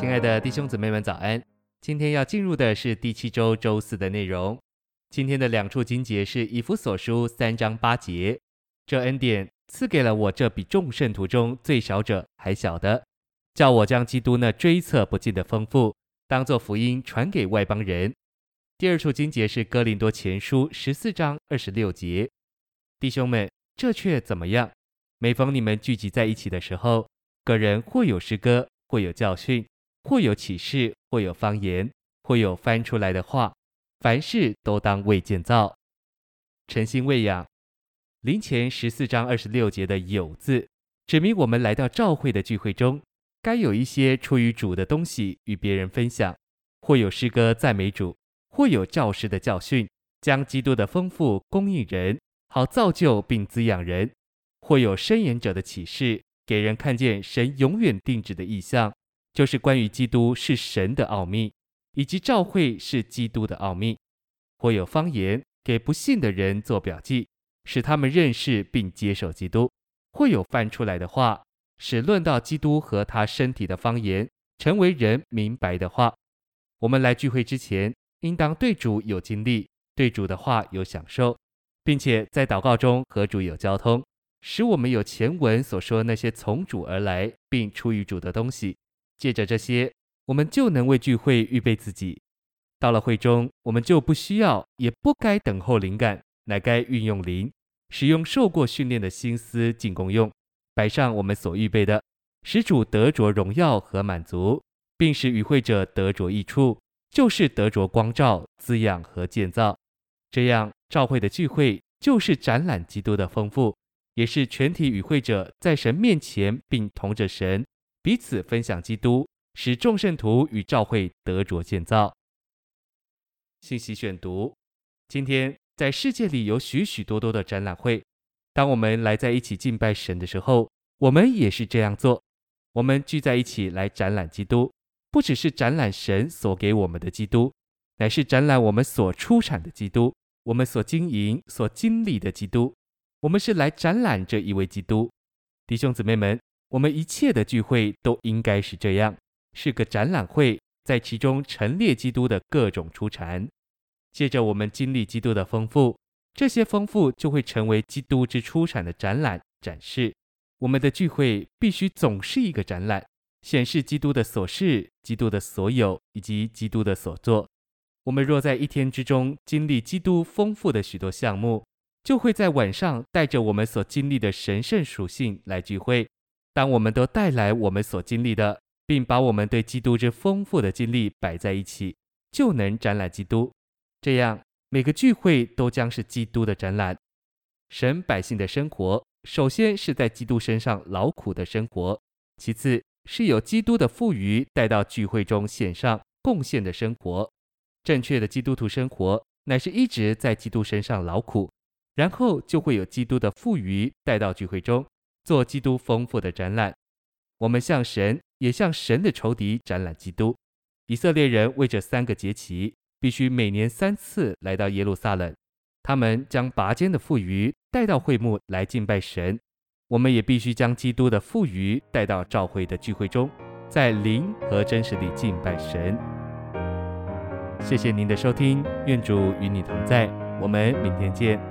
亲爱的弟兄姊妹们，早安！今天要进入的是第七周周四的内容。今天的两处经节是以弗所书三章八节，这恩典赐给了我这比众圣徒中最小者还小的，叫我将基督那追测不尽的丰富，当作福音传给外邦人。第二处经节是哥林多前书十四章二十六节，弟兄们，这却怎么样？每逢你们聚集在一起的时候，个人或有诗歌，或有教训，或有启示，或有方言，或有翻出来的话。凡事都当未建造，诚心喂养。林前十四章二十六节的“有”字，指明我们来到教会的聚会中，该有一些出于主的东西与别人分享，或有诗歌赞美主，或有教师的教训，将基督的丰富供应人，好造就并滋养人；或有申言者的启示，给人看见神永远定旨的异象，就是关于基督是神的奥秘。以及教会是基督的奥秘，或有方言给不信的人做标记，使他们认识并接受基督；或有翻出来的话，使论到基督和他身体的方言成为人明白的话。我们来聚会之前，应当对主有经历，对主的话有享受，并且在祷告中和主有交通，使我们有前文所说那些从主而来并出于主的东西。借着这些。我们就能为聚会预备自己。到了会中，我们就不需要，也不该等候灵感，乃该运用灵，使用受过训练的心思进功用，摆上我们所预备的，使主得着荣耀和满足，并使与会者得着益处，就是得着光照、滋养和建造。这样，召会的聚会就是展览基督的丰富，也是全体与会者在神面前，并同着神彼此分享基督。使众圣徒与教会得着建造。信息选读：今天在世界里有许许多多的展览会。当我们来在一起敬拜神的时候，我们也是这样做。我们聚在一起来展览基督，不只是展览神所给我们的基督，乃是展览我们所出产的基督，我们所经营、所经历的基督。我们是来展览这一位基督。弟兄姊妹们，我们一切的聚会都应该是这样。是个展览会，在其中陈列基督的各种出产。借着我们经历基督的丰富，这些丰富就会成为基督之出产的展览展示。我们的聚会必须总是一个展览，显示基督的所事、基督的所有以及基督的所作。我们若在一天之中经历基督丰富的许多项目，就会在晚上带着我们所经历的神圣属性来聚会。当我们都带来我们所经历的。并把我们对基督之丰富的经历摆在一起，就能展览基督。这样，每个聚会都将是基督的展览。神百姓的生活，首先是在基督身上劳苦的生活，其次是有基督的富余带到聚会中献上贡献的生活。正确的基督徒生活，乃是一直在基督身上劳苦，然后就会有基督的富余带到聚会中，做基督丰富的展览。我们向神，也向神的仇敌展览基督。以色列人为这三个节期，必须每年三次来到耶路撒冷。他们将拔尖的富余带到会幕来敬拜神。我们也必须将基督的富余带到召会的聚会中，在灵和真实里敬拜神。谢谢您的收听，愿主与你同在。我们明天见。